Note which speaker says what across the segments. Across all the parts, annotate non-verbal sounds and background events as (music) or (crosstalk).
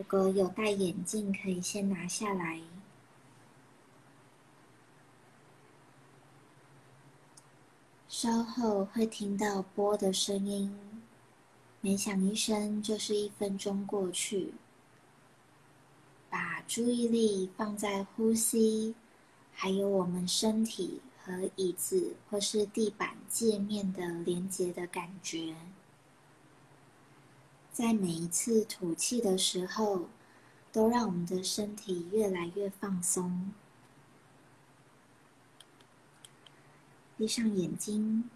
Speaker 1: 如果有戴眼镜，可以先拿下来。稍后会听到波的声音，每响一声就是一分钟过去。把注意力放在呼吸，还有我们身体和椅子或是地板界面的连接的感觉。在每一次吐气的时候，都让我们的身体越来越放松。闭上眼睛。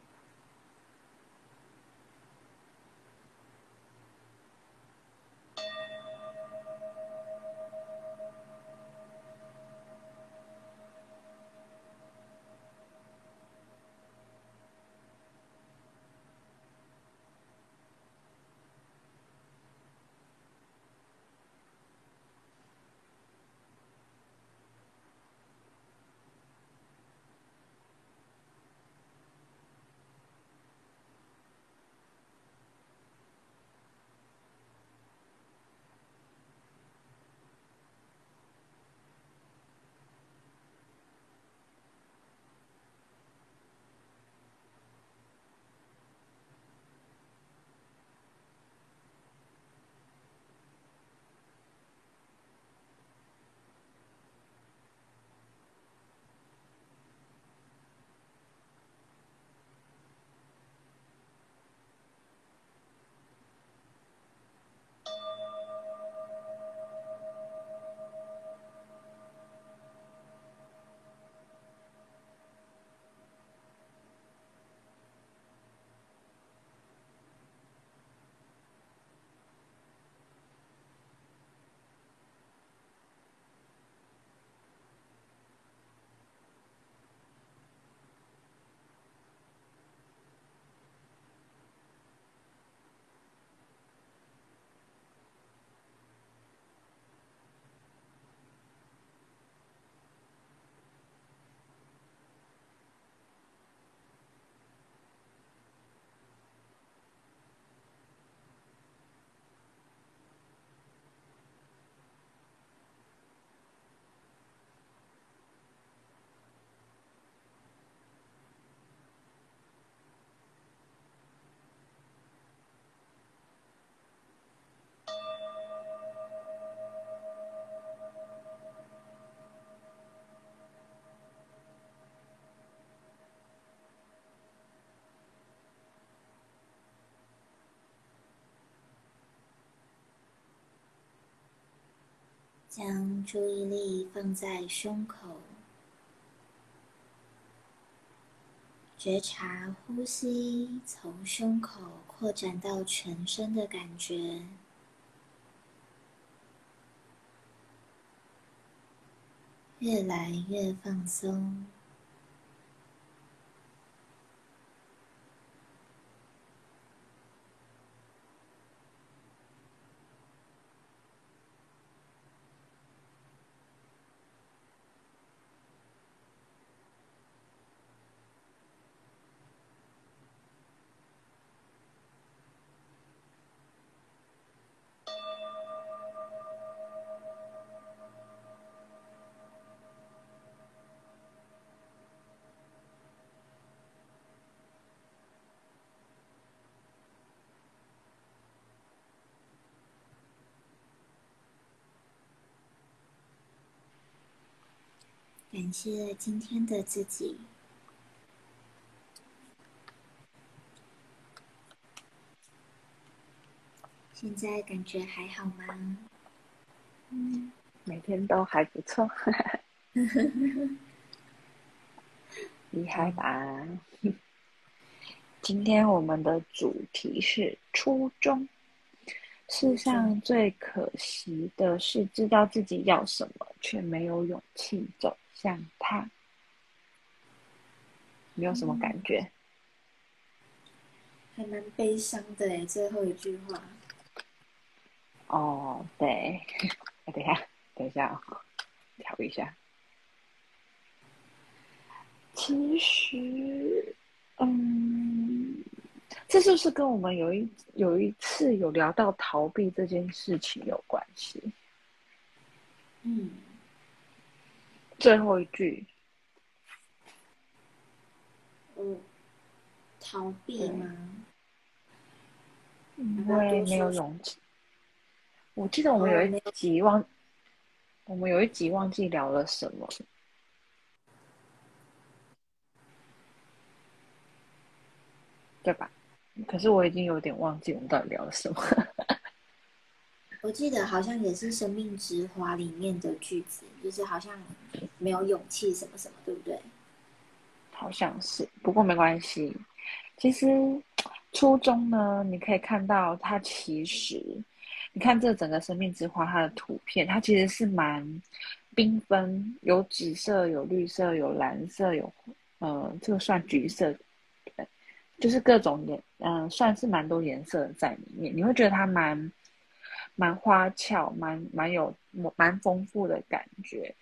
Speaker 1: 将注意力放在胸口，觉察呼吸从胸口扩展到全身的感觉，越来越放松。感谢今天的自己。现在感觉还好吗？
Speaker 2: 嗯，每天都还不错。(laughs) 厉害吧？今天我们的主题是初衷。世上最可惜的是，知道自己要什么，却没有勇气走。想他，你有什么感觉？
Speaker 1: 还蛮悲伤的哎，最后一句话。
Speaker 2: 哦，对，(laughs) 等一下，等一下，调一下。其实，嗯，这是不是跟我们有一有一次有聊到逃避这件事情有关系？
Speaker 1: 嗯，
Speaker 2: 最后一句，
Speaker 1: 嗯，逃避吗？
Speaker 2: 因为没有勇气。我记得我们有一集忘，我们有一集忘记聊了什么，对吧？可是我已经有点忘记我们到底聊了什么。
Speaker 1: 我记得好像也是《生命之花》里面的句子，就是好像没有勇气什么什么，对不对？
Speaker 2: 好像是，不过没关系。其实初中呢，你可以看到它其实，你看这整个《生命之花》它的图片，它其实是蛮缤纷，有紫色、有绿色、有蓝色、有呃，这个算橘色，对，就是各种颜，嗯，算是蛮多颜色在里面，你会觉得它蛮。蛮花俏，蛮蛮有蛮丰富的感觉。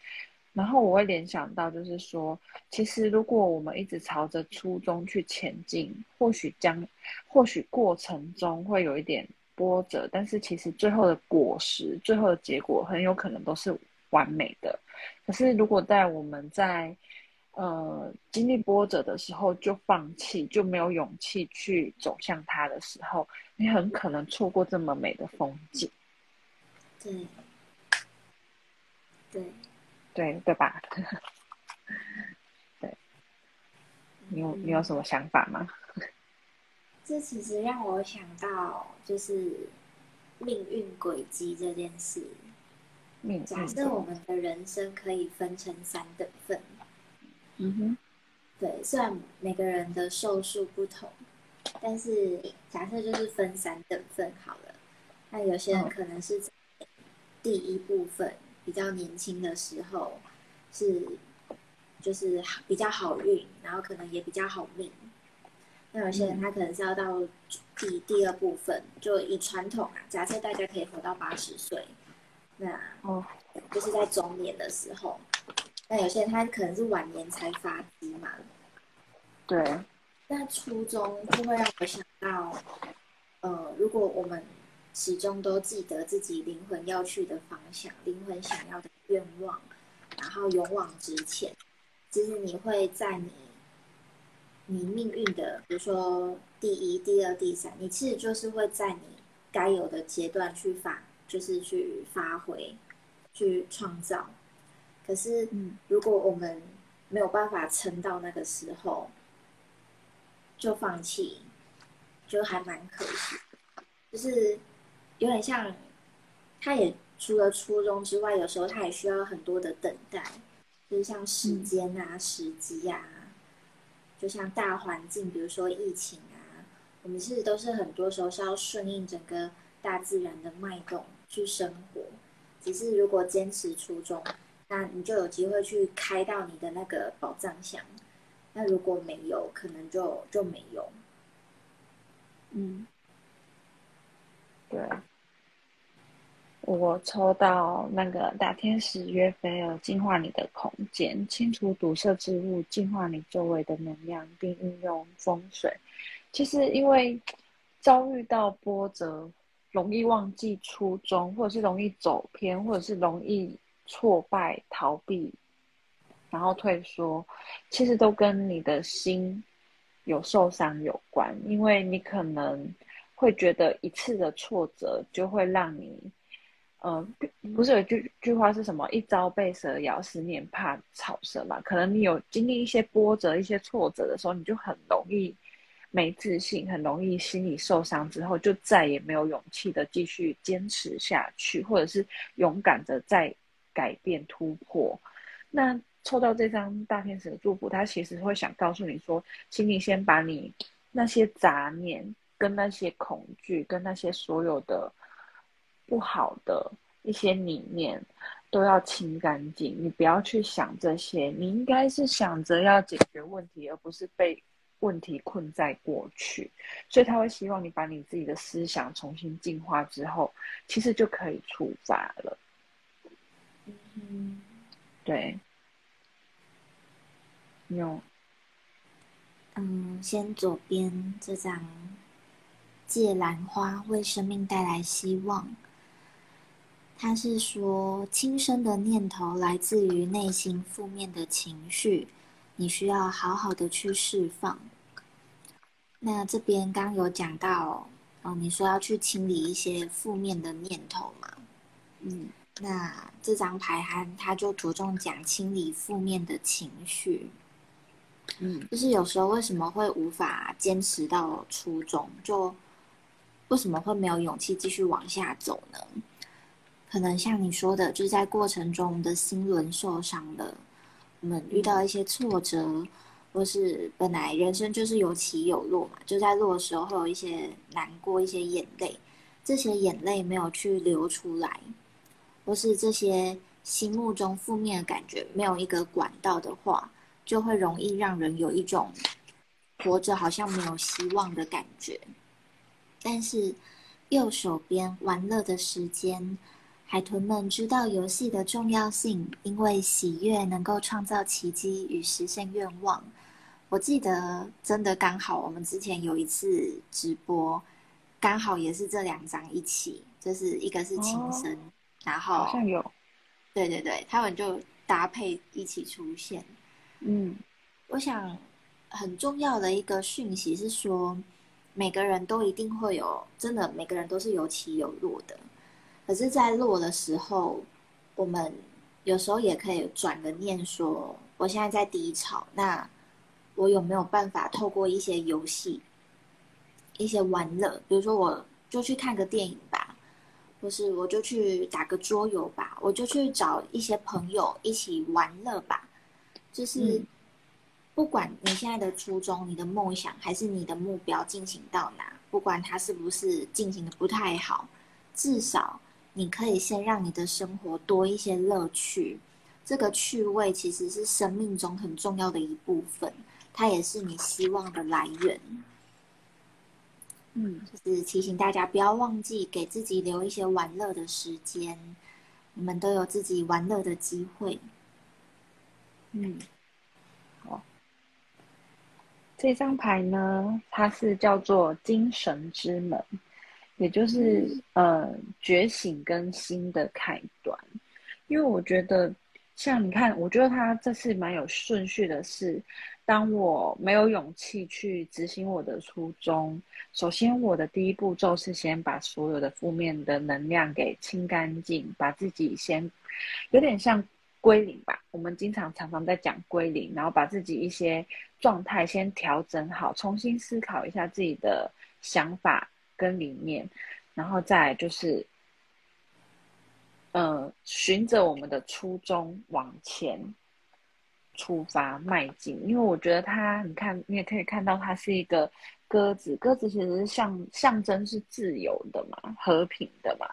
Speaker 2: 然后我会联想到，就是说，其实如果我们一直朝着初衷去前进，或许将，或许过程中会有一点波折，但是其实最后的果实，最后的结果很有可能都是完美的。可是如果在我们在呃经历波折的时候就放弃，就没有勇气去走向它的时候，你很可能错过这么美的风景。
Speaker 1: 对，对，
Speaker 2: 对对吧？(laughs) 对，你有你有什么想法吗？(laughs)
Speaker 1: 这其实让我想到，就是命运轨迹这件事。假设我们的人生可以分成三等份。
Speaker 2: 嗯哼。
Speaker 1: 对，虽然每个人的寿数不同，但是假设就是分三等份好了。那有些人可能是。第一部分比较年轻的时候是就是比较好运，然后可能也比较好命。那有些人他可能是要到第第二部分，就以传统啊，假设大家可以活到八十岁，那哦，就是在中年的时候。那有些人他可能是晚年才发迹嘛。
Speaker 2: 对。
Speaker 1: 那初中就会让我想到，呃，如果我们。始终都记得自己灵魂要去的方向，灵魂想要的愿望，然后勇往直前。其实你会在你你命运的，比如说第一、第二、第三，你其实就是会在你该有的阶段去发，就是去发挥，去创造。可是，如果我们没有办法撑到那个时候，就放弃，就还蛮可惜，就是。有点像，他也除了初衷之外，有时候他也需要很多的等待，就是像时间啊、时机啊，就像大环境，比如说疫情啊，我们其实都是很多时候是要顺应整个大自然的脉动去生活。只是如果坚持初衷，那你就有机会去开到你的那个宝藏箱。那如果没有，可能就就没有。
Speaker 2: 嗯，对。我抽到那个大天使约菲尔，净化你的空间，清除堵塞之物，净化你周围的能量，并运用风水。其实，因为遭遇到波折，容易忘记初衷，或者是容易走偏，或者是容易挫败、逃避，然后退缩，其实都跟你的心有受伤有关。因为你可能会觉得一次的挫折就会让你。嗯，不是有句句话是什么？一朝被蛇咬，十年怕草绳嘛。可能你有经历一些波折、一些挫折的时候，你就很容易没自信，很容易心理受伤，之后就再也没有勇气的继续坚持下去，或者是勇敢的再改变突破。那抽到这张大天使的祝福，他其实会想告诉你说，请你先把你那些杂念、跟那些恐惧、跟那些所有的。不好的一些理念都要清干净，你不要去想这些，你应该是想着要解决问题，而不是被问题困在过去。所以他会希望你把你自己的思想重新进化之后，其实就可以出发了。
Speaker 1: 嗯，
Speaker 2: 对，有，
Speaker 1: 嗯，先左边这张借兰花为生命带来希望。他是说，轻生的念头来自于内心负面的情绪，你需要好好的去释放。那这边刚有讲到，哦，你说要去清理一些负面的念头嘛？嗯，那这张牌它它就着重讲清理负面的情绪。嗯，就是有时候为什么会无法坚持到初衷，就为什么会没有勇气继续往下走呢？可能像你说的，就是在过程中，我们的心轮受伤了，我们遇到一些挫折，或是本来人生就是有起有落嘛，就在落的时候会有一些难过、一些眼泪，这些眼泪没有去流出来，或是这些心目中负面的感觉没有一个管道的话，就会容易让人有一种活着好像没有希望的感觉。但是右手边玩乐的时间。海豚们知道游戏的重要性，因为喜悦能够创造奇迹与实现愿望。我记得真的刚好，我们之前有一次直播，刚好也是这两张一起，就是一个是琴声，然后
Speaker 2: 好像有，
Speaker 1: 对对对，他们就搭配一起出现。嗯，我想很重要的一个讯息是说，每个人都一定会有，真的每个人都是有起有落的。可是，在落的时候，我们有时候也可以转个念，说我现在在低潮，那我有没有办法透过一些游戏、一些玩乐，比如说我就去看个电影吧，或是我就去打个桌游吧，我就去找一些朋友一起玩乐吧。就是不管你现在的初衷、你的梦想还是你的目标进行到哪，不管它是不是进行的不太好，至少。你可以先让你的生活多一些乐趣，这个趣味其实是生命中很重要的一部分，它也是你希望的来源。嗯，就是提醒大家不要忘记给自己留一些玩乐的时间，你们都有自己玩乐的机会。
Speaker 2: 嗯，好，这张牌呢，它是叫做精神之门。也就是呃觉醒跟新的开端，因为我觉得像你看，我觉得他这次蛮有顺序的。是当我没有勇气去执行我的初衷，首先我的第一步骤是先把所有的负面的能量给清干净，把自己先有点像归零吧。我们经常常常在讲归零，然后把自己一些状态先调整好，重新思考一下自己的想法。跟理念，然后再就是，呃，循着我们的初衷往前出发迈进。因为我觉得它，你看，你也可以看到，它是一个鸽子。鸽子其实是象象征是自由的嘛，和平的嘛。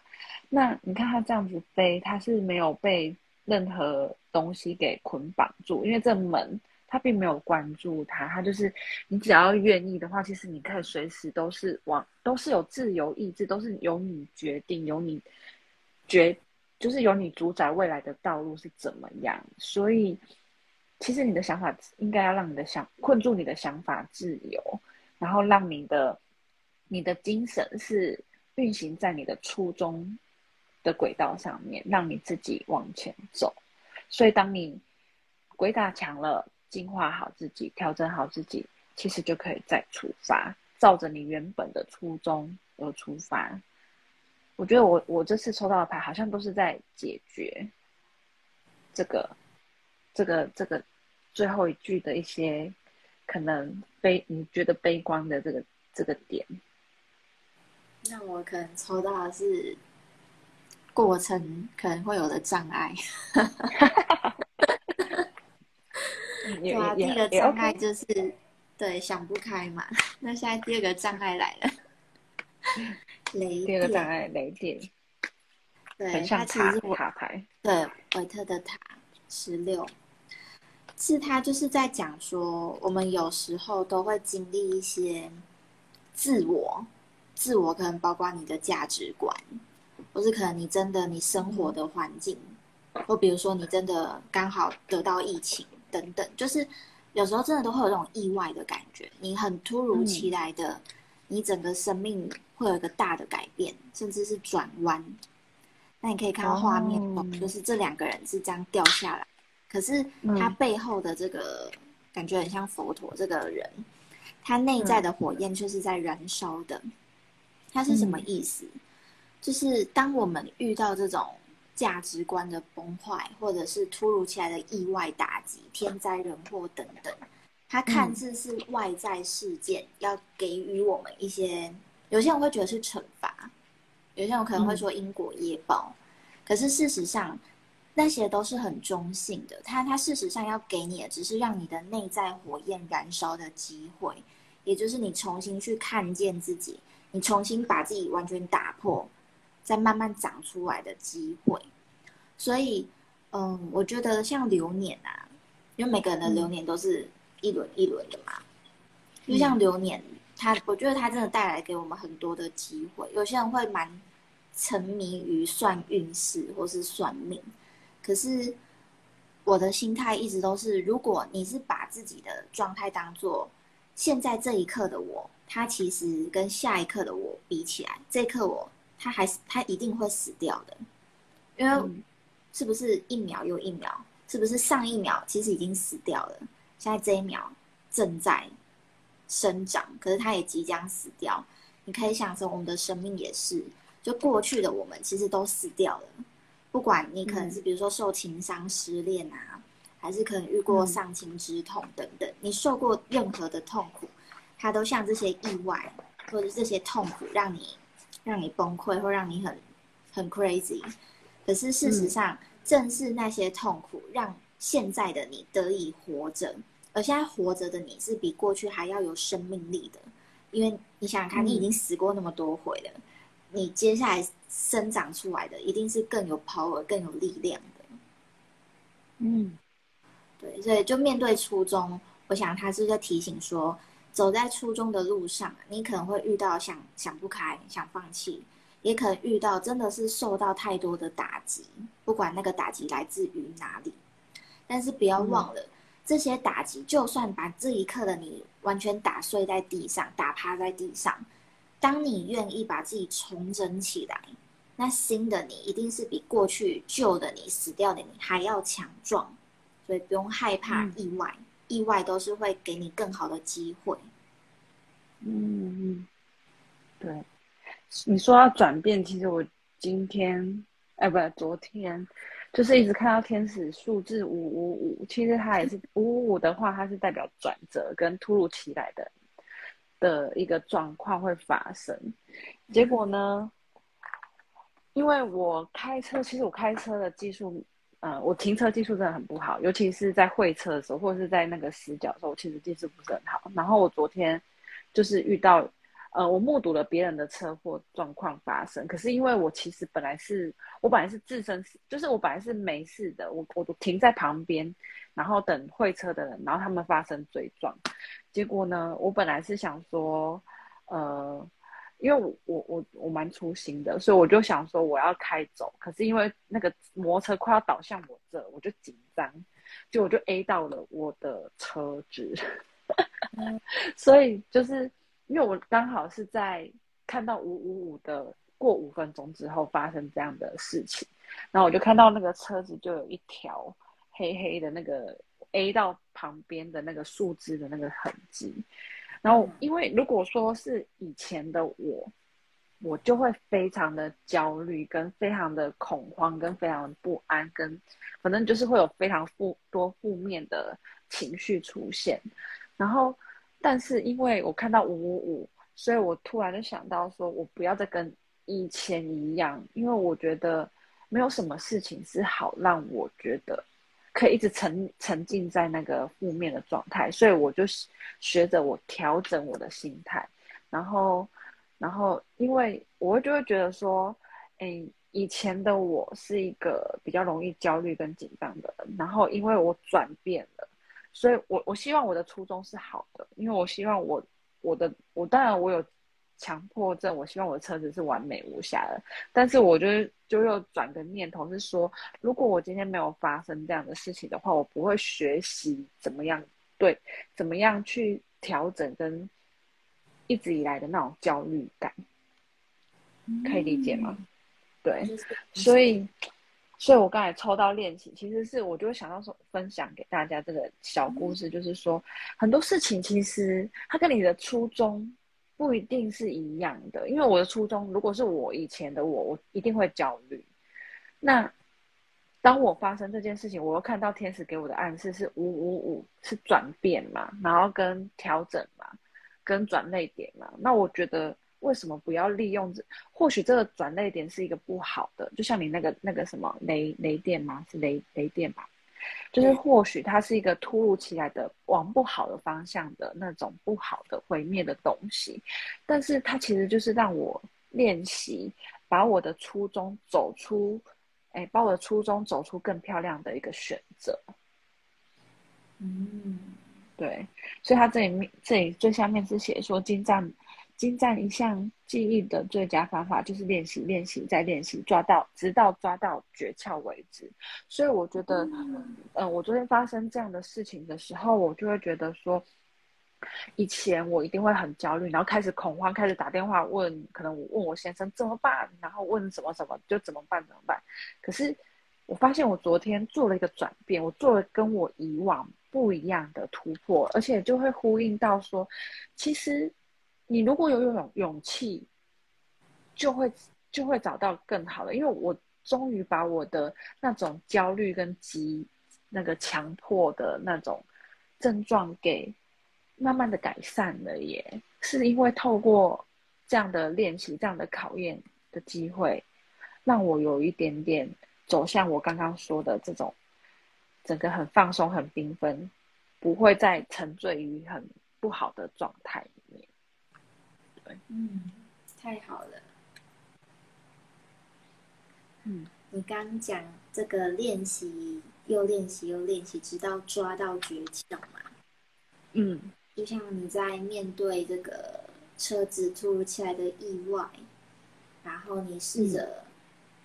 Speaker 2: 那你看它这样子飞，它是没有被任何东西给捆绑住，因为这门。他并没有关注他，他就是你只要愿意的话，其实你可以随时都是往，都是有自由意志，都是由你决定，由你决，就是由你主宰未来的道路是怎么样。所以，其实你的想法应该要让你的想困住你的想法自由，然后让你的你的精神是运行在你的初衷的轨道上面，让你自己往前走。所以，当你鬼打墙了。净化好自己，调整好自己，其实就可以再出发，照着你原本的初衷而出发。我觉得我我这次抽到的牌，好像都是在解决这个这个这个最后一句的一些可能悲你觉得悲观的这个这个点。
Speaker 1: 那我可能抽到的是过程可能会有的障碍。(laughs) 对啊，第一个障碍就是对想不开嘛。那现在第二个障碍来了，雷。
Speaker 2: 第二个障碍雷电。
Speaker 1: 对，
Speaker 2: 它
Speaker 1: 其实是
Speaker 2: 塔牌。
Speaker 1: 对，维特的塔十六，是他就是在讲说，我们有时候都会经历一些自我，自我可能包括你的价值观，或是可能你真的你生活的环境，或比如说你真的刚好得到疫情。等等，就是有时候真的都会有这种意外的感觉，你很突如其来的你整个生命会有一个大的改变，甚至是转弯。那你可以看到画面，就是这两个人是这样掉下来，可是他背后的这个感觉很像佛陀这个人，他内在的火焰却是在燃烧的。他是什么意思？就是当我们遇到这种价值观的崩坏，或者是突如其来的意外打击、天灾人祸等等，它看似是外在事件要给予我们一些，有些人会觉得是惩罚。有些人可能会说因果业报，可是事实上那些都是很中性的。它它事实上要给你的只是让你的内在火焰燃烧的机会，也就是你重新去看见自己，你重新把自己完全打破，再慢慢长出来的机会。所以，嗯，我觉得像流年啊，因为每个人的流年都是一轮一轮的嘛，就像流年，它我觉得它真的带来给我们很多的机会。有些人会蛮。沉迷于算运势或是算命，可是我的心态一直都是：如果你是把自己的状态当做现在这一刻的我，他其实跟下一刻的我比起来，这一刻我他还是他一定会死掉的，因为是不是一秒又一秒？是不是上一秒其实已经死掉了？现在这一秒正在生长，可是它也即将死掉。你可以想成我们的生命也是。就过去的我们其实都死掉了，不管你可能是比如说受情伤、失恋啊，还是可能遇过丧亲之痛等等，你受过任何的痛苦，它都像这些意外或者这些痛苦让你让你崩溃，或让你很很 crazy。可是事实上，正是那些痛苦让现在的你得以活着，而现在活着的你是比过去还要有生命力的，因为你想想看，你已经死过那么多回了。你接下来生长出来的一定是更有 power、更有力量的。
Speaker 2: 嗯，
Speaker 1: 对，所以就面对初衷，我想他是在提醒说，走在初中的路上，你可能会遇到想想不开、想放弃，也可能遇到真的是受到太多的打击，不管那个打击来自于哪里，但是不要忘了，这些打击就算把这一刻的你完全打碎在地上、打趴在地上。当你愿意把自己重整起来，那新的你一定是比过去旧的你、死掉的你还要强壮，所以不用害怕意外，意外都是会给你更好的机会。
Speaker 2: 嗯嗯，对，你说要转变，其实我今天，哎，不，昨天，就是一直看到天使数字五五五，其实它也是五五五的话，它是代表转折跟突如其来的。的一个状况会发生，结果呢？因为我开车，其实我开车的技术，嗯，我停车技术真的很不好，尤其是在会车的时候，或者是在那个死角的时候，我其实技术不是很好。然后我昨天就是遇到。呃，我目睹了别人的车祸状况发生，可是因为我其实本来是我本来是自身就是我本来是没事的，我我都停在旁边，然后等会车的人，然后他们发生追撞，结果呢，我本来是想说，呃，因为我我我我蛮粗心的，所以我就想说我要开走，可是因为那个摩托车快要倒向我这，我就紧张，就我就 A 到了我的车子，(laughs) 所以就是。因为我刚好是在看到五五五的过五分钟之后发生这样的事情，然后我就看到那个车子就有一条黑黑的那个 A 到旁边的那个树枝的那个痕迹，然后因为如果说是以前的我，我就会非常的焦虑，跟非常的恐慌，跟非常的不安，跟反正就是会有非常负多负面的情绪出现，然后。但是因为我看到五五五，所以我突然就想到说，我不要再跟以前一样，因为我觉得没有什么事情是好让我觉得可以一直沉沉浸在那个负面的状态，所以我就学着我调整我的心态，然后，然后因为我就会觉得说，哎，以前的我是一个比较容易焦虑跟紧张的人，然后因为我转变了。所以，我我希望我的初衷是好的，因为我希望我我的我当然我有强迫症，我希望我的车子是完美无瑕的。但是，我就就又转个念头，是说，如果我今天没有发生这样的事情的话，我不会学习怎么样对，怎么样去调整跟一直以来的那种焦虑感，可以理解吗？对，所以，所以我刚才抽到练习，其实是我就会想到说，分享给大家这个小故事，就是说很多事情其实它跟你的初衷不一定是一样的，因为我的初衷如果是我以前的我，我一定会焦虑。那当我发生这件事情，我又看到天使给我的暗示是五五五，是转变嘛，然后跟调整嘛，跟转泪点嘛，那我觉得。为什么不要利用这？或许这个转泪点是一个不好的，就像你那个那个什么雷雷电吗？是雷雷电吧？就是或许它是一个突如其来的往不好的方向的那种不好的毁灭的东西，但是它其实就是让我练习把我的初衷走出，哎，把我的初衷走出更漂亮的一个选择。
Speaker 1: 嗯，
Speaker 2: 对，所以它这里面这里最下面是写说金藏。精湛一项技艺的最佳方法就是练习、练习再练习，抓到直到抓到诀窍为止。所以我觉得，嗯，我昨天发生这样的事情的时候，我就会觉得说，以前我一定会很焦虑，然后开始恐慌，开始打电话问，可能我问我先生怎么办，然后问什么什么就怎么办怎么办。可是我发现我昨天做了一个转变，我做了跟我以往不一样的突破，而且就会呼应到说，其实。你如果有勇勇气，就会就会找到更好的。因为我终于把我的那种焦虑跟急那个强迫的那种症状给慢慢的改善了，耶，是因为透过这样的练习、这样的考验的机会，让我有一点点走向我刚刚说的这种整个很放松、很缤纷，不会再沉醉于很不好的状态
Speaker 1: 嗯，太好了。
Speaker 2: 嗯，
Speaker 1: 你刚讲这个练习，又练习又练习，直到抓到诀窍嘛。
Speaker 2: 嗯，
Speaker 1: 就像你在面对这个车子突如其来的意外，然后你试着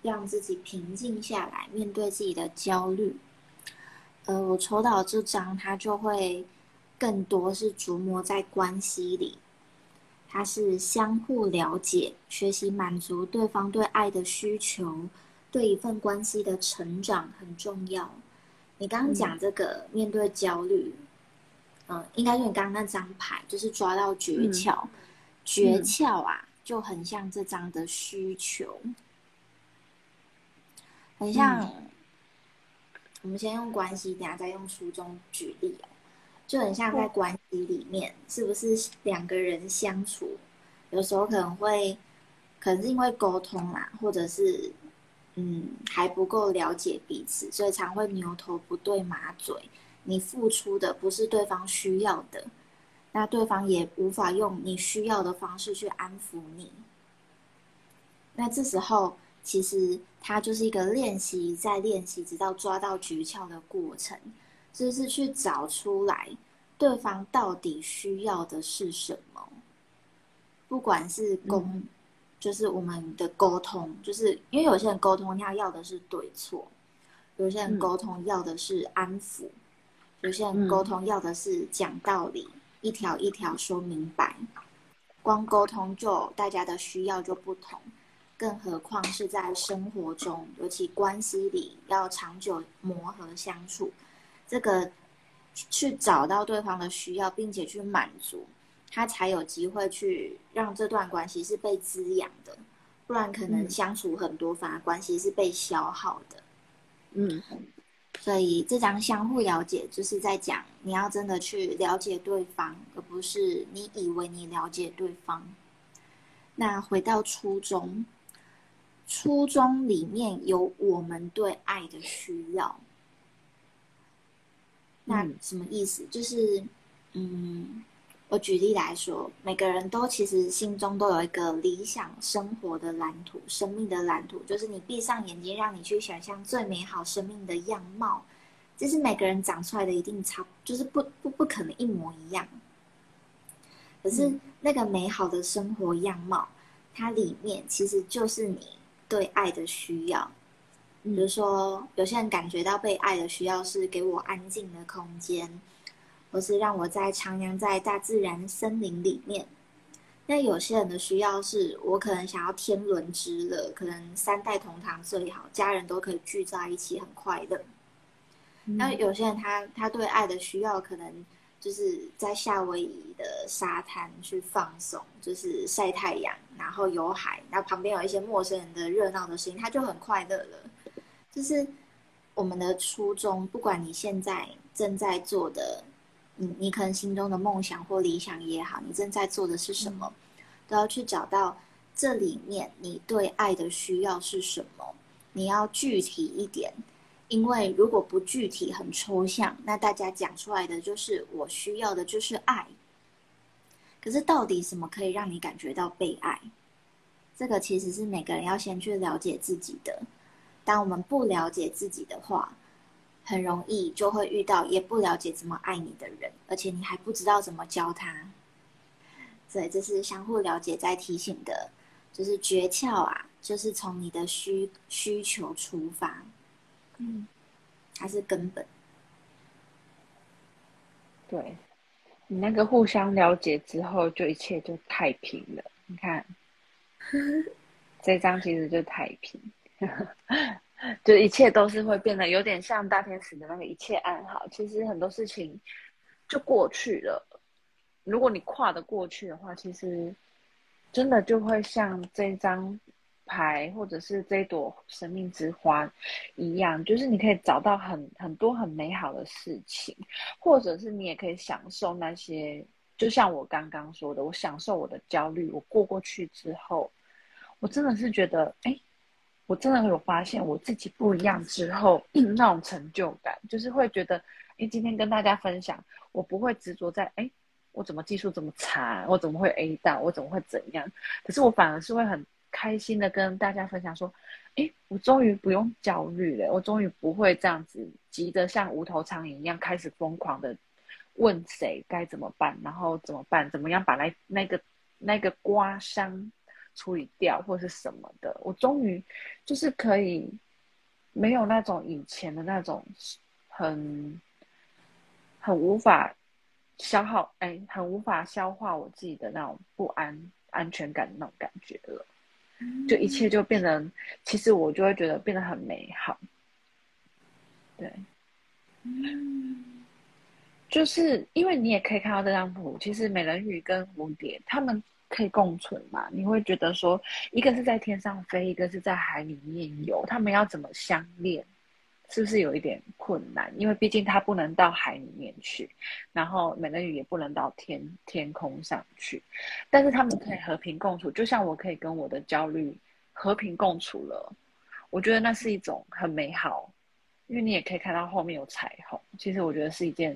Speaker 1: 让自己平静下来，面对自己的焦虑。呃，我抽到这张，它就会更多是琢磨在关系里。它是相互了解、学习满足对方对爱的需求，对一份关系的成长很重要。你刚刚讲这个面对焦虑，嗯，应该是你刚刚那张牌，就是抓到诀窍。诀窍啊，就很像这张的需求，很像。我们先用关系，等下再用书中举例哦。就很像在关系里面，是不是两个人相处，有时候可能会，可能是因为沟通啦，或者是，嗯，还不够了解彼此，所以常会牛头不对马嘴。你付出的不是对方需要的，那对方也无法用你需要的方式去安抚你。那这时候，其实它就是一个练习，在练习，直到抓到诀窍的过程。就是去找出来，对方到底需要的是什么。不管是沟，就是我们的沟通，就是因为有些人沟通他要的是对错，有些人沟通要的是安抚，有些人沟通要的是讲道理，一条一条说明白。光沟通就大家的需要就不同，更何况是在生活中，尤其关系里要长久磨合相处。这个去找到对方的需要，并且去满足，他才有机会去让这段关系是被滋养的，不然可能相处很多，反而关系是被消耗的。
Speaker 2: 嗯，
Speaker 1: 所以这张相互了解就是在讲，你要真的去了解对方，而不是你以为你了解对方。那回到初中，初中里面有我们对爱的需要。那什么意思？就是，嗯，我举例来说，每个人都其实心中都有一个理想生活的蓝图，生命的蓝图，就是你闭上眼睛，让你去想象最美好生命的样貌。这是每个人长出来的一定差，就是不不不可能一模一样。可是那个美好的生活样貌，它里面其实就是你对爱的需要。比如说，有些人感觉到被爱的需要是给我安静的空间，或是让我在徜徉在大自然森林里面。那有些人的需要是我可能想要天伦之乐，可能三代同堂最好，家人都可以聚在一起，很快乐。那有些人他他对爱的需要，可能就是在夏威夷的沙滩去放松，就是晒太阳，然后有海，然后旁边有一些陌生人的热闹的声音，他就很快乐了。就是我们的初衷，不管你现在正在做的。你你可能心中的梦想或理想也好，你正在做的是什么，都要去找到这里面你对爱的需要是什么。你要具体一点，因为如果不具体、很抽象，那大家讲出来的就是我需要的就是爱。可是到底什么可以让你感觉到被爱？这个其实是每个人要先去了解自己的。当我们不了解自己的话，很容易就会遇到也不了解怎么爱你的人，而且你还不知道怎么教他。所以这是相互了解在提醒的，就是诀窍啊，就是从你的需需求出发，嗯，它是根本。
Speaker 2: 对，你那个互相了解之后，就一切就太平了。你看，(laughs) 这张其实就太平。(laughs) 就一切都是会变得有点像大天使的那个一切安好，其实很多事情就过去了。如果你跨得过去的话，其实真的就会像这张牌或者是这朵生命之花一样，就是你可以找到很很多很美好的事情，或者是你也可以享受那些，就像我刚刚说的，我享受我的焦虑，我过过去之后，我真的是觉得，哎。我真的有发现我自己不一样之后，那种成就感，就是会觉得，哎，今天跟大家分享，我不会执着在，哎，我怎么技术这么差，我怎么会 A 到，我怎么会怎样？可是我反而是会很开心的跟大家分享说，哎，我终于不用焦虑了，我终于不会这样子急着像无头苍蝇一样开始疯狂的问谁该怎么办，然后怎么办，怎么样把那那个那个刮伤。处理掉或是什么的，我终于就是可以没有那种以前的那种很很无法消耗，哎，很无法消化我自己的那种不安、安全感的那种感觉了。就一切就变得，其实我就会觉得变得很美好。对，就是因为你也可以看到这张图，其实美人鱼跟蝴蝶他们。可以共存嘛？你会觉得说，一个是在天上飞，一个是在海里面游，他们要怎么相恋？是不是有一点困难？因为毕竟它不能到海里面去，然后美人鱼也不能到天天空上去，但是他们可以和平共处，就像我可以跟我的焦虑和平共处了。我觉得那是一种很美好，因为你也可以看到后面有彩虹。其实我觉得是一件，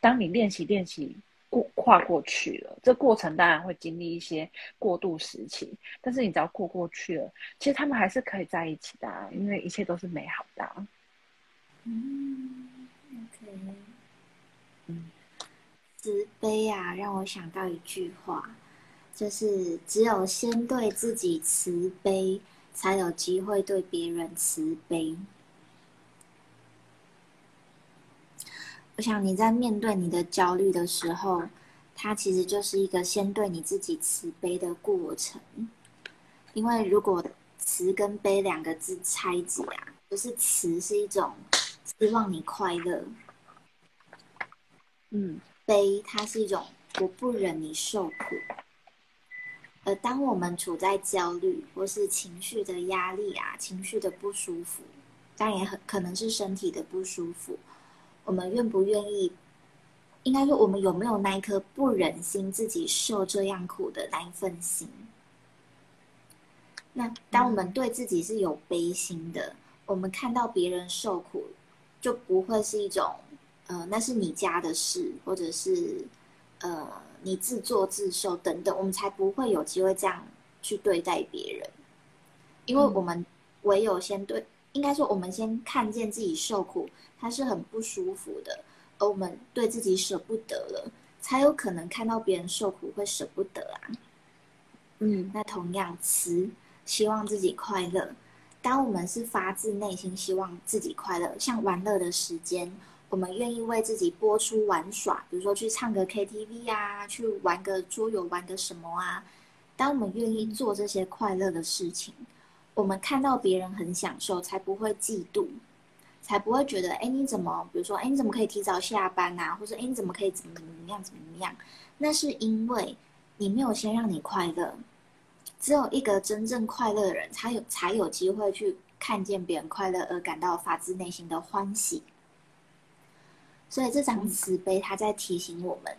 Speaker 2: 当你练习练习。过跨过去了，这过程当然会经历一些过渡时期，但是你只要过过去了，其实他们还是可以在一起的，因为一切都是美好的。
Speaker 1: 嗯，OK，嗯，慈悲啊，让我想到一句话，就是只有先对自己慈悲，才有机会对别人慈悲。我想你在面对你的焦虑的时候，它其实就是一个先对你自己慈悲的过程。因为如果慈跟悲两个字拆解啊，就是慈是一种希望你快乐，嗯，悲它是一种我不忍你受苦。而当我们处在焦虑或是情绪的压力啊，情绪的不舒服，当然也很可能是身体的不舒服。我们愿不愿意？应该说，我们有没有那一颗不忍心自己受这样苦的那一份心？那当我们对自己是有悲心的，我们看到别人受苦，就不会是一种呃，那是你家的事，或者是呃，你自作自受等等，我们才不会有机会这样去对待别人。因为我们唯有先对，应该说，我们先看见自己受苦。它是很不舒服的，而我们对自己舍不得了，才有可能看到别人受苦会舍不得啊。嗯，那同样慈，希望自己快乐。当我们是发自内心希望自己快乐，像玩乐的时间，我们愿意为自己播出玩耍，比如说去唱个 KTV 啊，去玩个桌游，玩个什么啊，当我们愿意做这些快乐的事情，我们看到别人很享受，才不会嫉妒，才不会觉得，哎，你怎么，比如说，哎，你怎么可以提早下班呐？或者，哎，你怎么可以怎么怎么样，怎么怎么样？那是因为你没有先让你快乐。只有一个真正快乐的人，才有才有机会去看见别人快乐而感到发自内心的欢喜。所以这张慈悲，他在提醒我们：，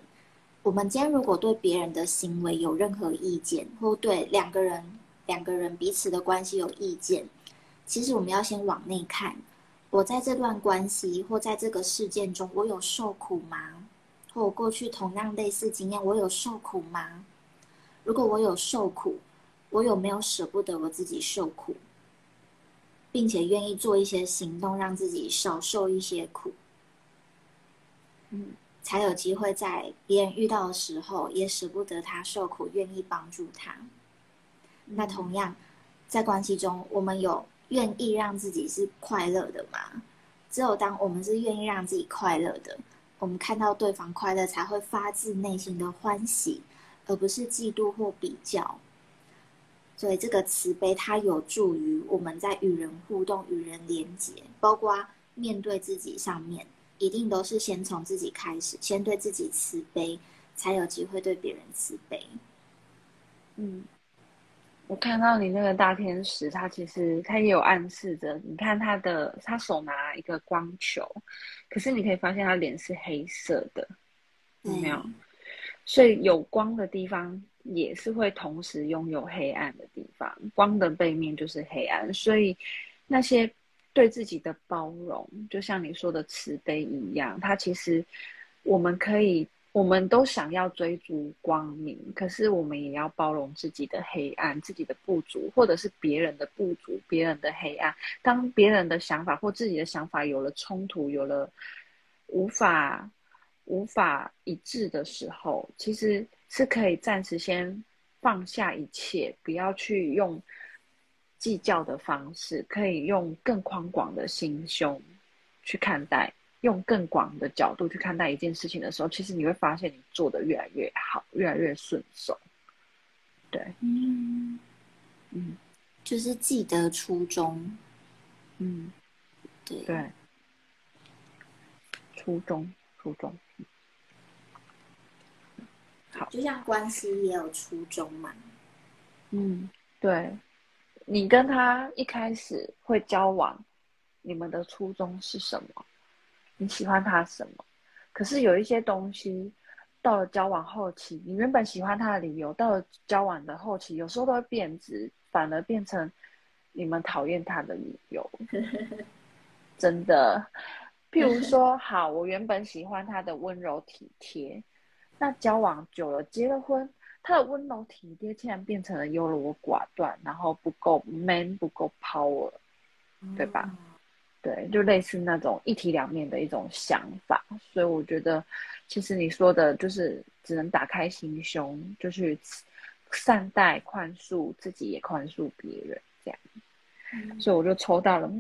Speaker 1: 我们今天如果对别人的行为有任何意见，或对两个人两个人彼此的关系有意见，其实我们要先往内看：，我在这段关系或在这个事件中，我有受苦吗？或我过去同样类似经验，我有受苦吗？如果我有受苦，我有没有舍不得我自己受苦，并且愿意做一些行动，让自己少受一些苦，嗯，才有机会在别人遇到的时候也舍不得他受苦，愿意帮助他。那同样，在关系中，我们有愿意让自己是快乐的吗？只有当我们是愿意让自己快乐的，我们看到对方快乐，才会发自内心的欢喜，而不是嫉妒或比较。所以这个慈悲，它有助于我们在与人互动、与人连接，包括面对自己上面，一定都是先从自己开始，先对自己慈悲，才有机会对别人慈悲。
Speaker 2: 嗯，我看到你那个大天使，他其实他也有暗示着，你看他的，他手拿一个光球，可是你可以发现他脸是黑色的，有没有？所以有光的地方。也是会同时拥有黑暗的地方，光的背面就是黑暗，所以那些对自己的包容，就像你说的慈悲一样，它其实我们可以，我们都想要追逐光明，可是我们也要包容自己的黑暗、自己的不足，或者是别人的不足、别人的黑暗。当别人的想法或自己的想法有了冲突、有了无法无法一致的时候，其实。是可以暂时先放下一切，不要去用计较的方式，可以用更宽广的心胸去看待，用更广的角度去看待一件事情的时候，其实你会发现你做的越来越好，越来越顺手。对，嗯
Speaker 1: 嗯，就是记得初衷。
Speaker 2: 嗯，
Speaker 1: 对
Speaker 2: 对，初衷初衷。
Speaker 1: 好就像关系也有初衷嘛，
Speaker 2: 嗯，对，你跟他一开始会交往，你们的初衷是什么？你喜欢他什么？可是有一些东西，到了交往后期，你原本喜欢他的理由，到了交往的后期，有时候都会变质，反而变成你们讨厌他的理由。(laughs) 真的，譬如说，(laughs) 好，我原本喜欢他的温柔体贴。那交往久了，结了婚，他的温柔体贴竟然变成了优柔寡断，然后不够 man，不够 power，对吧？对，就类似那种一体两面的一种想法。所以我觉得，其实你说的就是只能打开心胸，就去善待、宽恕自己，也宽恕别人，这样。所以我就抽到了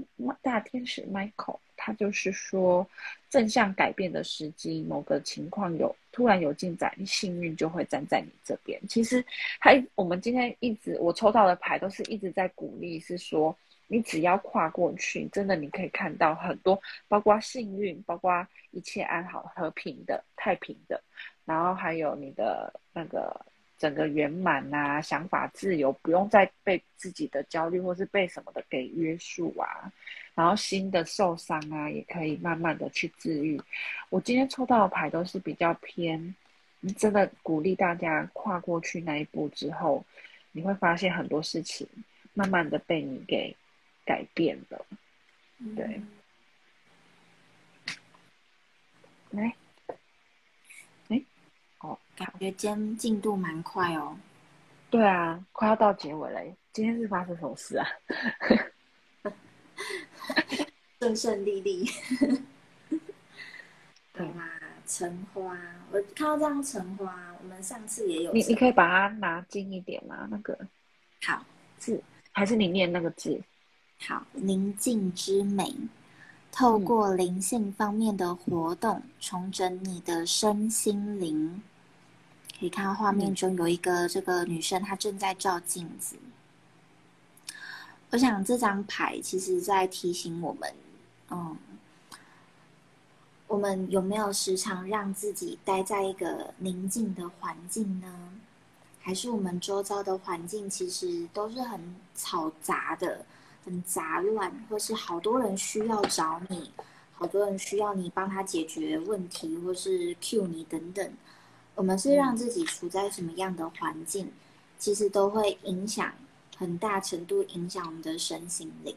Speaker 2: 大天使 Michael。他就是说，正向改变的时机，某个情况有突然有进展，你幸运就会站在你这边。其实，他我们今天一直我抽到的牌都是一直在鼓励，是说你只要跨过去，真的你可以看到很多，包括幸运，包括一切安好、和平的、太平的，然后还有你的那个。整个圆满啊，想法自由，不用再被自己的焦虑或是被什么的给约束啊，然后新的受伤啊，也可以慢慢的去治愈。我今天抽到的牌都是比较偏，真的鼓励大家跨过去那一步之后，你会发现很多事情慢慢的被你给改变了。对，来。
Speaker 1: 哦，感觉今天进度蛮快哦。
Speaker 2: 对啊，快要到结尾了。今天是发生什么事啊？(laughs)
Speaker 1: 顺顺利利。(laughs) 对啊，橙花，我看到这张橙花，我们上次也有。
Speaker 2: 你你可以把它拿近一点吗？那个
Speaker 1: 好
Speaker 2: 字，还是你念那个字？
Speaker 1: 好，宁静之美，透过灵性方面的活动，重整你的身心灵。可以看到画面中有一个这个女生，她正在照镜子。我想这张牌其实在提醒我们，嗯，我们有没有时常让自己待在一个宁静的环境呢？还是我们周遭的环境其实都是很嘈杂的、很杂乱，或是好多人需要找你，好多人需要你帮他解决问题，或是 cue 你等等。我们是让自己处在什么样的环境，其实都会影响很大程度影响我们的身心灵。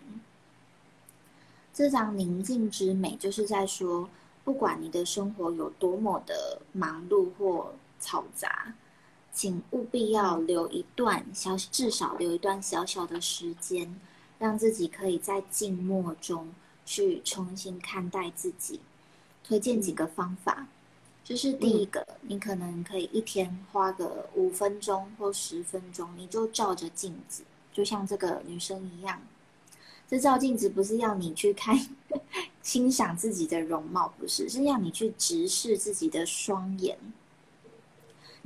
Speaker 1: 这张宁静之美就是在说，不管你的生活有多么的忙碌或嘈杂。请务必要留一段小，至少留一段小小的时间，让自己可以在静默中去重新看待自己。推荐几个方法，就是第一个，你可能可以一天花个五分钟或十分钟，你就照着镜子，就像这个女生一样。这照镜子不是要你去看 (laughs) 欣赏自己的容貌，不是，是要你去直视自己的双眼。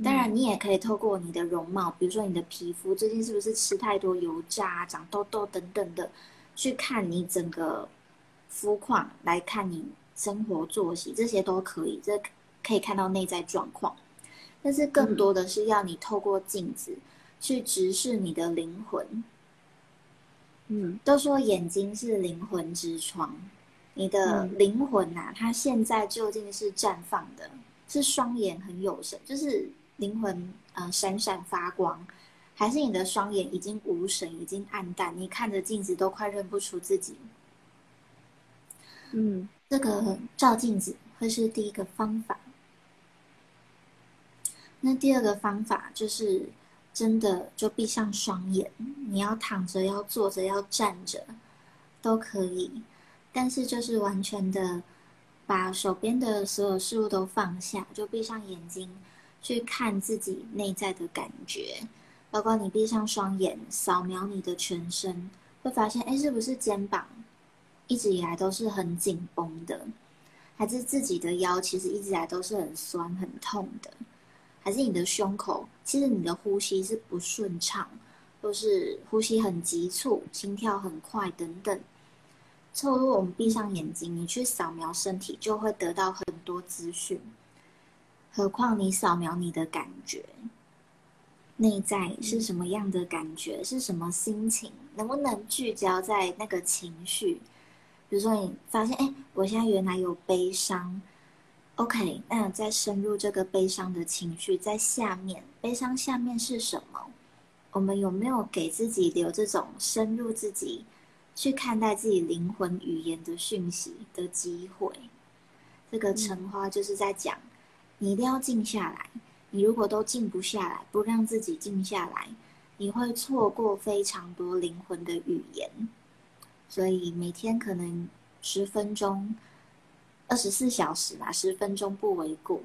Speaker 1: 当然，你也可以透过你的容貌，比如说你的皮肤最近是不是吃太多油炸、长痘痘等等的，去看你整个肤况，来看你生活作息，这些都可以，这可以看到内在状况。但是更多的是要你透过镜子去直视你的灵魂。
Speaker 2: 嗯，
Speaker 1: 都说眼睛是灵魂之窗，你的灵魂呐，它现在究竟是绽放的，是双眼很有神，就是。灵魂呃闪闪发光，还是你的双眼已经无神，已经暗淡，你看着镜子都快认不出自己。
Speaker 2: 嗯，
Speaker 1: 这个照镜子会是第一个方法。那第二个方法就是真的就闭上双眼，你要躺着，要坐着，要站着都可以，但是就是完全的把手边的所有事物都放下，就闭上眼睛。去看自己内在的感觉，包括你闭上双眼，扫描你的全身，会发现，哎，是不是肩膀一直以来都是很紧绷的？还是自己的腰其实一直以来都是很酸、很痛的？还是你的胸口，其实你的呼吸是不顺畅，或是呼吸很急促、心跳很快等等？透过我们闭上眼睛，你去扫描身体，就会得到很多资讯。何况你扫描你的感觉，内在是什么样的感觉，是什么心情，能不能聚焦在那个情绪？比如说你发现，哎，我现在原来有悲伤，OK，那再深入这个悲伤的情绪，在下面，悲伤下面是什么？我们有没有给自己留这种深入自己去看待自己灵魂语言的讯息的机会？这个橙花就是在讲。你一定要静下来。你如果都静不下来，不让自己静下来，你会错过非常多灵魂的语言。所以每天可能十分钟、二十四小时吧，十分钟不为过。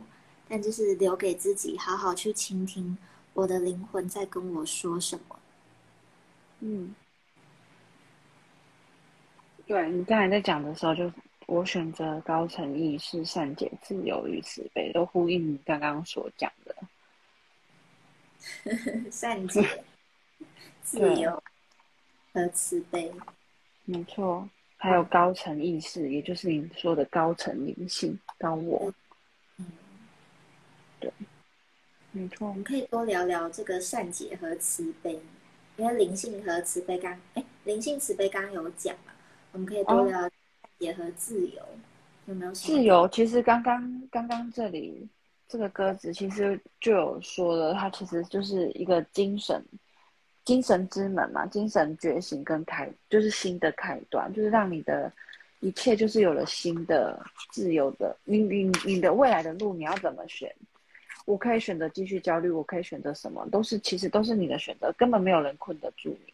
Speaker 1: 但就是留给自己，好好去倾听我的灵魂在跟我说什么。
Speaker 2: 嗯，对你刚才在讲的时候就。我选择高层意识、善解、自由与慈悲，都呼应你刚刚所讲的。(laughs)
Speaker 1: 善解、(laughs) 自由和慈悲，
Speaker 2: 没错。还有高层意识，也就是你说的高层灵性、高我。
Speaker 1: 嗯，
Speaker 2: 对，没错。
Speaker 1: 我们可以多聊聊这个善解和慈悲，因为灵性和慈悲刚哎，灵性慈悲刚刚有讲嘛，我们可以多聊。结合自由，有没有
Speaker 2: 自由？其实刚刚刚刚这里这个鸽子其实就有说了，它其实就是一个精神精神之门嘛，精神觉醒跟开，就是新的开端，就是让你的一切就是有了新的自由的。你你你的未来的路你要怎么选？我可以选择继续焦虑，我可以选择什么？都是其实都是你的选择，根本没有人困得住你。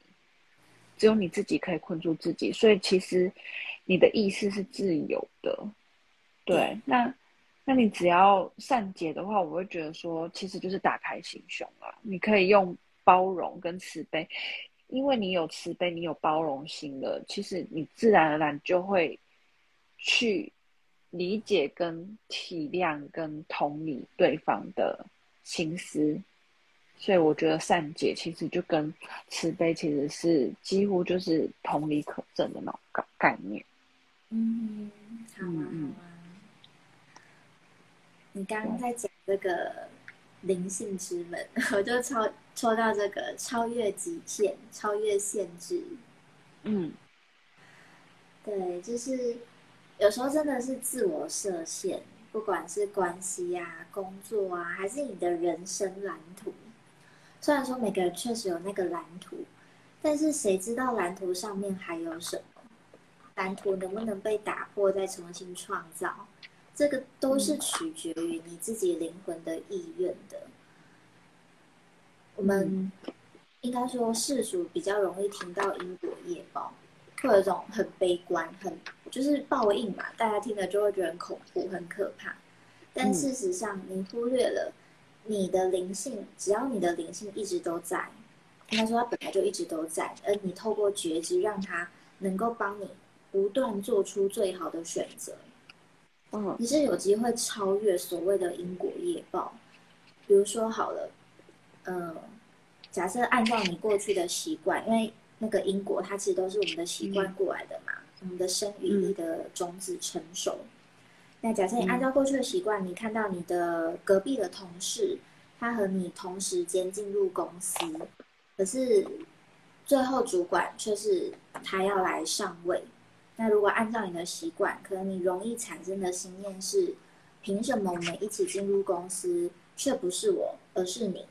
Speaker 2: 只有你自己可以困住自己，所以其实你的意识是自由的。对，那那你只要善解的话，我会觉得说，其实就是打开心胸啊。你可以用包容跟慈悲，因为你有慈悲，你有包容心了，其实你自然而然就会去理解、跟体谅、跟同理对方的心思，所以我觉得善解其实就跟慈悲其实是几乎就是同理可证的那种概概念。
Speaker 1: 嗯，好啊，好啊。你刚刚在讲这个灵性之门，(laughs) 我就抽抽到这个超越极限、超越限制。
Speaker 2: 嗯，
Speaker 1: 对，就是有时候真的是自我设限，不管是关系啊、工作啊，还是你的人生蓝图。虽然说每个人确实有那个蓝图，但是谁知道蓝图上面还有什么？蓝图能不能被打破，再重新创造？这个都是取决于你自己灵魂的意愿的。我们应该说世俗比较容易听到因果业报，会有一种很悲观、很就是报应嘛，大家听了就会觉得很恐怖、很可怕。但事实上，你忽略了你的灵性，只要你的灵性一直都在，应该说它本来就一直都在，而你透过觉知，让它能够帮你。不断做出最好的选择，
Speaker 2: 嗯，
Speaker 1: 你是有机会超越所谓的因果业报。比如说好了，嗯，假设按照你过去的习惯，因为那个因果它其实都是我们的习惯过来的嘛，我们的生与力的种子成熟。那假设你按照过去的习惯，你看到你的隔壁的同事，他和你同时间进入公司，可是最后主管却是他要来上位。那如果按照你的习惯，可能你容易产生的心念是：凭什么我们一起进入公司，却不是我，而是你？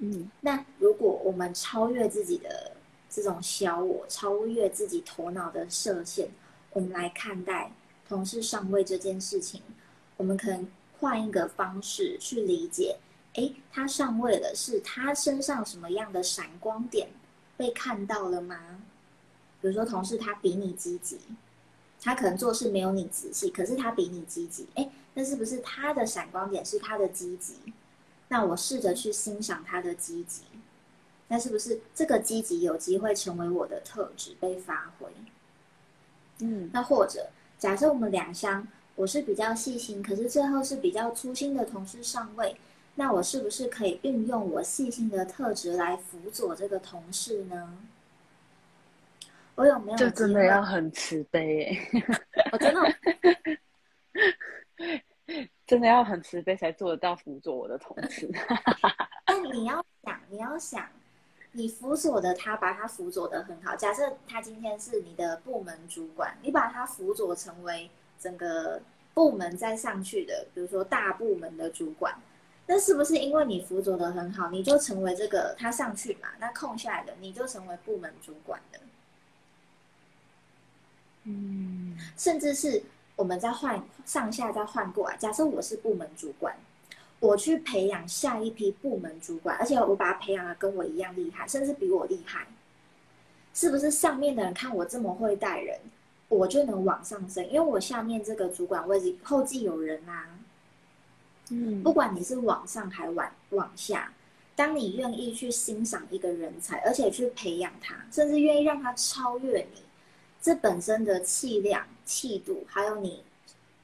Speaker 2: 嗯，
Speaker 1: 那如果我们超越自己的这种小我，超越自己头脑的设限，我们来看待同事上位这件事情，我们可能换一个方式去理解：诶，他上位了，是他身上什么样的闪光点被看到了吗？比如说，同事他比你积极，他可能做事没有你仔细，可是他比你积极。哎，那是不是他的闪光点是他的积极？那我试着去欣赏他的积极，那是不是这个积极有机会成为我的特质被发挥？
Speaker 2: 嗯，
Speaker 1: 那或者假设我们两相，我是比较细心，可是最后是比较粗心的同事上位，那我是不是可以运用我细心的特质来辅佐这个同事呢？我有没有？
Speaker 2: 就真的要很慈悲
Speaker 1: 耶！(laughs) 我真的，(laughs)
Speaker 2: 真的要很慈悲才做得到辅佐我的同事。(laughs)
Speaker 1: 但你要想，你要想，你辅佐的他，把他辅佐的很好。假设他今天是你的部门主管，你把他辅佐成为整个部门再上去的，比如说大部门的主管，那是不是因为你辅佐的很好，你就成为这个他上去嘛？那空下来的你就成为部门主管的？
Speaker 2: 嗯，
Speaker 1: 甚至是我们再换上下再换过来。假设我是部门主管，我去培养下一批部门主管，而且我把他培养的跟我一样厉害，甚至比我厉害，是不是上面的人看我这么会带人，我就能往上升？因为我下面这个主管位置后继有人啊。
Speaker 2: 嗯，
Speaker 1: 不管你是往上还往往下，当你愿意去欣赏一个人才，而且去培养他，甚至愿意让他超越你。这本身的气量、气度，还有你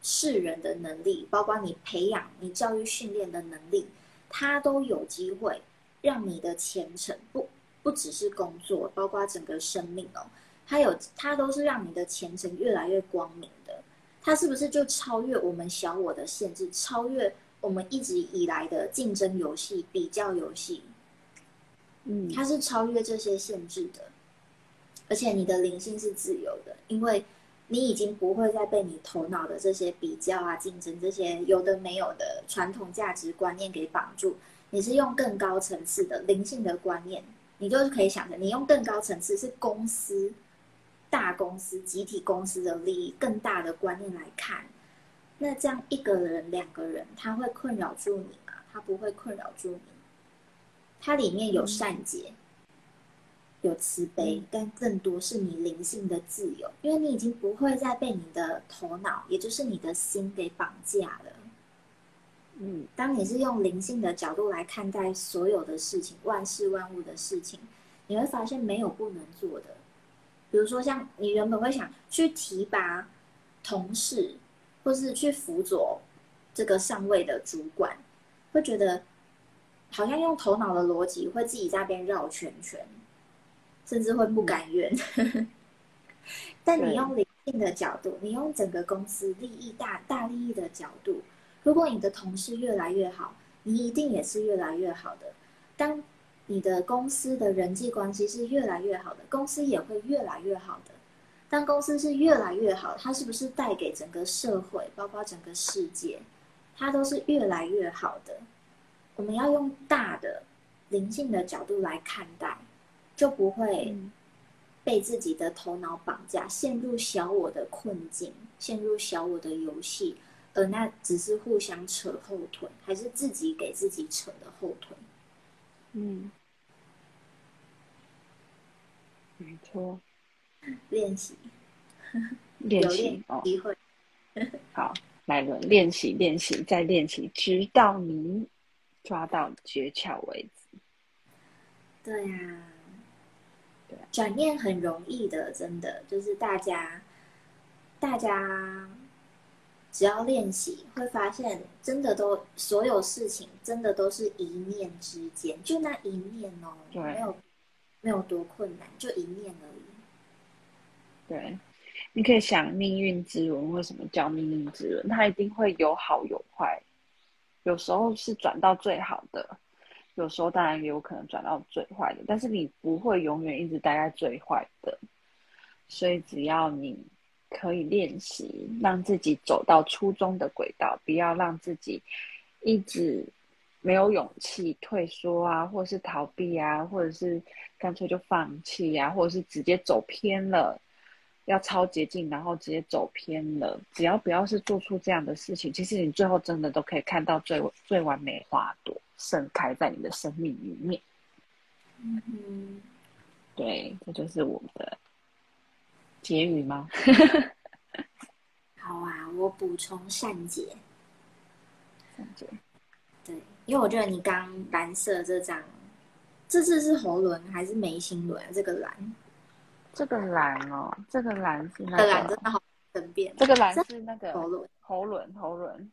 Speaker 1: 世人的能力，包括你培养、你教育训练的能力，它都有机会让你的前程不不只是工作，包括整个生命哦，它有它都是让你的前程越来越光明的。它是不是就超越我们小我的限制，超越我们一直以来的竞争游戏、比较游戏？
Speaker 2: 嗯，
Speaker 1: 它是超越这些限制的。而且你的灵性是自由的，因为你已经不会再被你头脑的这些比较啊、竞争这些有的没有的传统价值观念给绑住。你是用更高层次的灵性的观念，你就是可以想着，你用更高层次是公司、大公司、集体公司的利益更大的观念来看，那这样一个人、两个人，他会困扰住你吗？他不会困扰住你，它里面有善解。有慈悲，但更多是你灵性的自由，因为你已经不会再被你的头脑，也就是你的心给绑架了。
Speaker 2: 嗯，
Speaker 1: 当你是用灵性的角度来看待所有的事情、万事万物的事情，你会发现没有不能做的。比如说，像你原本会想去提拔同事，或是去辅佐这个上位的主管，会觉得好像用头脑的逻辑会自己在边绕圈圈，甚至会不甘愿。(laughs) 但你用理性的角度，你用整个公司利益大大利益的角度，如果你的同事越来越好，你一定也是越来越好的。当你的公司的人际关系是越来越好的，公司也会越来越好的。当公司是越来越好，它是不是带给整个社会，包括整个世界，它都是越来越好的？我们要用大的灵性的角度来看待，就不会被自己的头脑绑架，陷入小我的困境，陷入小我的游戏，而那只是互相扯后腿，还是自己给自己扯的后腿？
Speaker 2: 嗯，没错。
Speaker 1: 练习，
Speaker 2: 练习哦，
Speaker 1: 机会。
Speaker 2: 好，来了，练习，练习，再练习，直到你抓到诀窍为止。
Speaker 1: 对呀，对，转念很容易的，真的就是大家，大家只要练习，会发现真的都所有事情真的都是一念之间，就那一念哦，没有没有多困难，就一念而已。
Speaker 2: 对，你可以想命运之轮为什么叫命运之轮？它一定会有好有坏，有时候是转到最好的，有时候当然也有可能转到最坏的。但是你不会永远一直待在最坏的，所以只要你可以练习，让自己走到初衷的轨道，不要让自己一直没有勇气退缩啊，或者是逃避啊，或者是干脆就放弃啊，或者是直接走偏了。要超捷径，然后直接走偏了。只要不要是做出这样的事情，其实你最后真的都可以看到最最完美花朵盛开在你的生命里面。
Speaker 1: 嗯，
Speaker 2: 对，这就是我们的结语吗？(laughs)
Speaker 1: 好啊，我补充善解。
Speaker 2: 善解。
Speaker 1: 对，因为我觉得你刚蓝色这张，这次是喉轮还是眉心轮啊？这个蓝。
Speaker 2: 这个蓝哦，这个蓝是那个
Speaker 1: 蓝真的好分辨。
Speaker 2: 这个蓝是那个
Speaker 1: 喉轮，
Speaker 2: 喉轮，喉轮。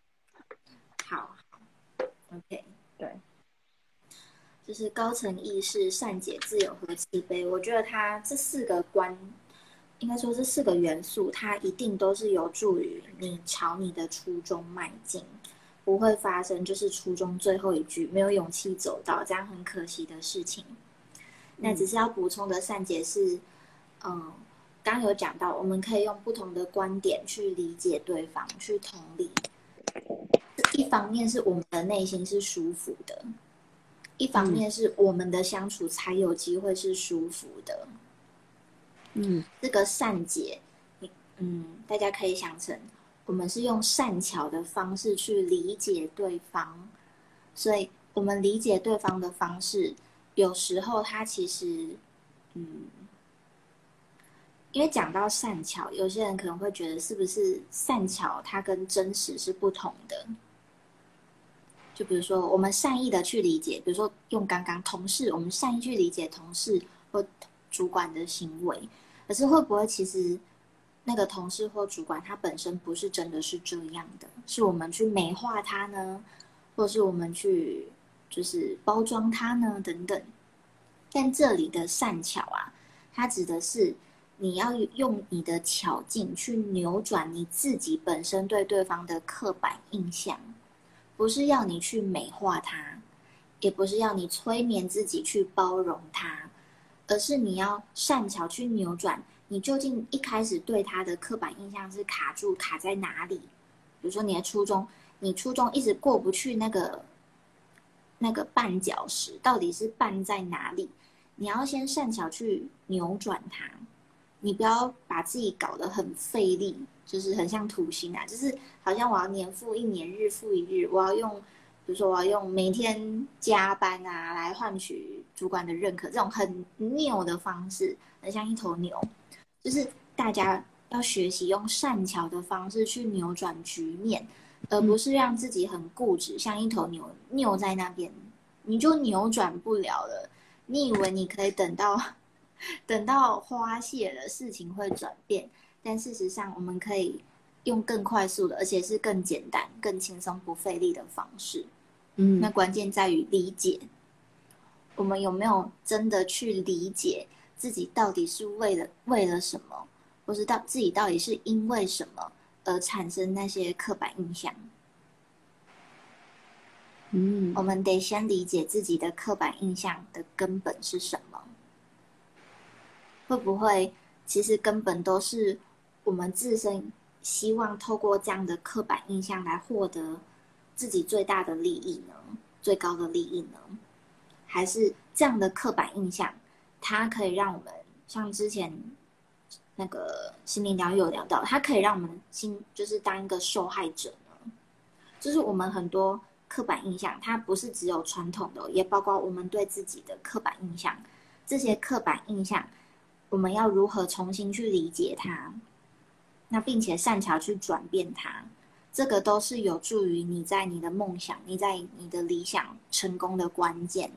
Speaker 1: 好，OK，
Speaker 2: 对，
Speaker 1: 就是高层意识、善解、自由和慈悲。我觉得它这四个关，应该说这四个元素，它一定都是有助于你朝你的初衷迈进，不会发生就是初衷最后一句没有勇气走到，这样很可惜的事情。那只是要补充的善解是。嗯，刚有讲到，我们可以用不同的观点去理解对方，去同理。一方面是我们的内心是舒服的，一方面是我们的相处才有机会是舒服的。
Speaker 2: 嗯，
Speaker 1: 这个善解，你嗯，大家可以想成，我们是用善巧的方式去理解对方，所以我们理解对方的方式，有时候他其实，嗯。因为讲到善巧，有些人可能会觉得是不是善巧它跟真实是不同的？就比如说我们善意的去理解，比如说用刚刚同事，我们善意去理解同事或主管的行为，可是会不会其实那个同事或主管他本身不是真的是这样的？是我们去美化他呢，或是我们去就是包装他呢？等等。但这里的善巧啊，它指的是。你要用你的巧劲去扭转你自己本身对对方的刻板印象，不是要你去美化他，也不是要你催眠自己去包容他，而是你要善巧去扭转你究竟一开始对他的刻板印象是卡住卡在哪里？比如说你的初衷，你初衷一直过不去那个那个绊脚石，到底是绊在哪里？你要先善巧去扭转它。你不要把自己搞得很费力，就是很像土星啊，就是好像我要年复一年，日复一日，我要用，比如说我要用每天加班啊来换取主管的认可，这种很拗的方式，很像一头牛。就是大家要学习用善巧的方式去扭转局面，而不是让自己很固执，像一头牛拗在那边，你就扭转不了了。你以为你可以等到？等到花谢了，事情会转变。但事实上，我们可以用更快速的，而且是更简单、更轻松、不费力的方式。
Speaker 2: 嗯，
Speaker 1: 那关键在于理解。我们有没有真的去理解自己到底是为了为了什么，或是到自己到底是因为什么而产生那些刻板印象？
Speaker 2: 嗯，
Speaker 1: 我们得先理解自己的刻板印象的根本是什么。会不会其实根本都是我们自身希望透过这样的刻板印象来获得自己最大的利益呢？最高的利益呢？还是这样的刻板印象，它可以让我们像之前那个心灵疗愈有聊到，它可以让我们心就是当一个受害者呢？就是我们很多刻板印象，它不是只有传统的，也包括我们对自己的刻板印象。这些刻板印象，我们要如何重新去理解它？那并且善巧去转变它，这个都是有助于你在你的梦想、你在你的理想成功的关键。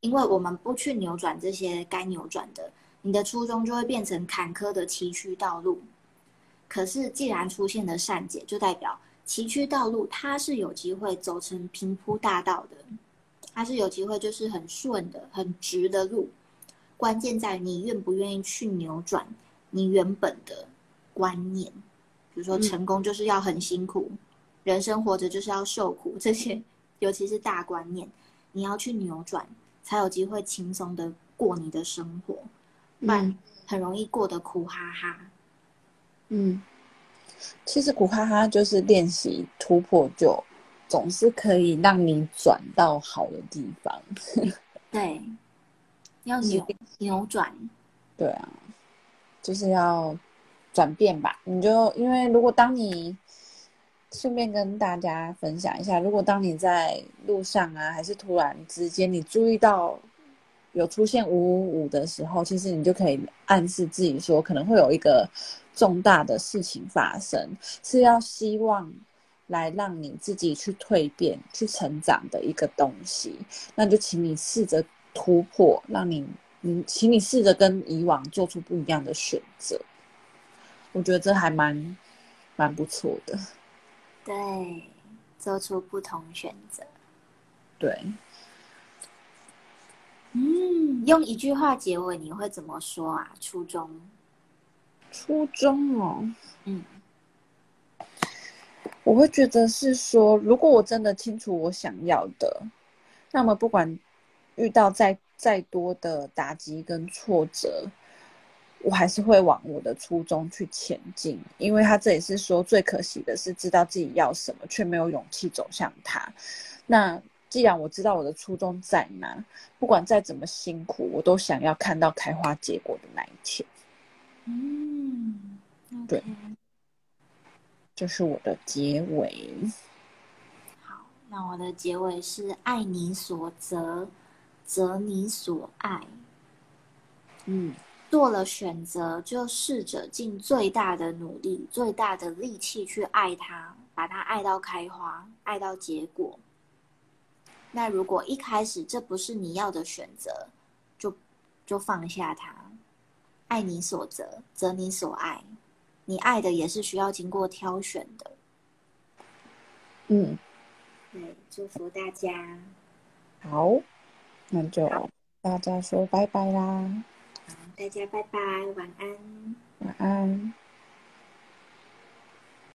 Speaker 1: 因为我们不去扭转这些该扭转的，你的初衷就会变成坎坷的崎岖道路。可是，既然出现了善解，就代表崎岖道路它是有机会走成平铺大道的，它是有机会就是很顺的、很直的路。关键在于你愿不愿意去扭转你原本的观念，比如说成功就是要很辛苦，人生活着就是要受苦，这些尤其是大观念，你要去扭转。才有机会轻松的过你的生活，不然很容易过得苦哈哈。
Speaker 2: 嗯，其实苦哈哈就是练习突破，就总是可以让你转到好的地方。(laughs)
Speaker 1: 对，要扭扭转。
Speaker 2: 对啊，就是要转变吧。你就因为如果当你。顺便跟大家分享一下，如果当你在路上啊，还是突然之间你注意到有出现五五五的时候，其实你就可以暗示自己说，可能会有一个重大的事情发生，是要希望来让你自己去蜕变、去成长的一个东西。那就请你试着突破，让你，你，请你试着跟以往做出不一样的选择。我觉得这还蛮蛮不错的。
Speaker 1: 对，做出不同选择。
Speaker 2: 对，
Speaker 1: 嗯，用一句话结尾，你会怎么说啊？初衷，
Speaker 2: 初衷哦，
Speaker 1: 嗯，
Speaker 2: 我会觉得是说，如果我真的清楚我想要的，那么不管遇到再再多的打击跟挫折。我还是会往我的初衷去前进，因为他这里是说最可惜的是知道自己要什么，却没有勇气走向他。那既然我知道我的初衷在哪，不管再怎么辛苦，我都想要看到开花结果的那一天。
Speaker 1: 嗯，
Speaker 2: 对，这是我的结尾。
Speaker 1: 好，那我的结尾是爱你所择，择你所爱。
Speaker 2: 嗯。
Speaker 1: 做了选择，就试着尽最大的努力、最大的力气去爱他，把他爱到开花，爱到结果。那如果一开始这不是你要的选择，就就放下他，爱你所择，择你所爱。你爱的也是需要经过挑选的。
Speaker 2: 嗯，
Speaker 1: 对，祝福大家。
Speaker 2: 好，那就大家说拜拜啦。
Speaker 1: 大家拜拜，晚安。
Speaker 2: 晚安。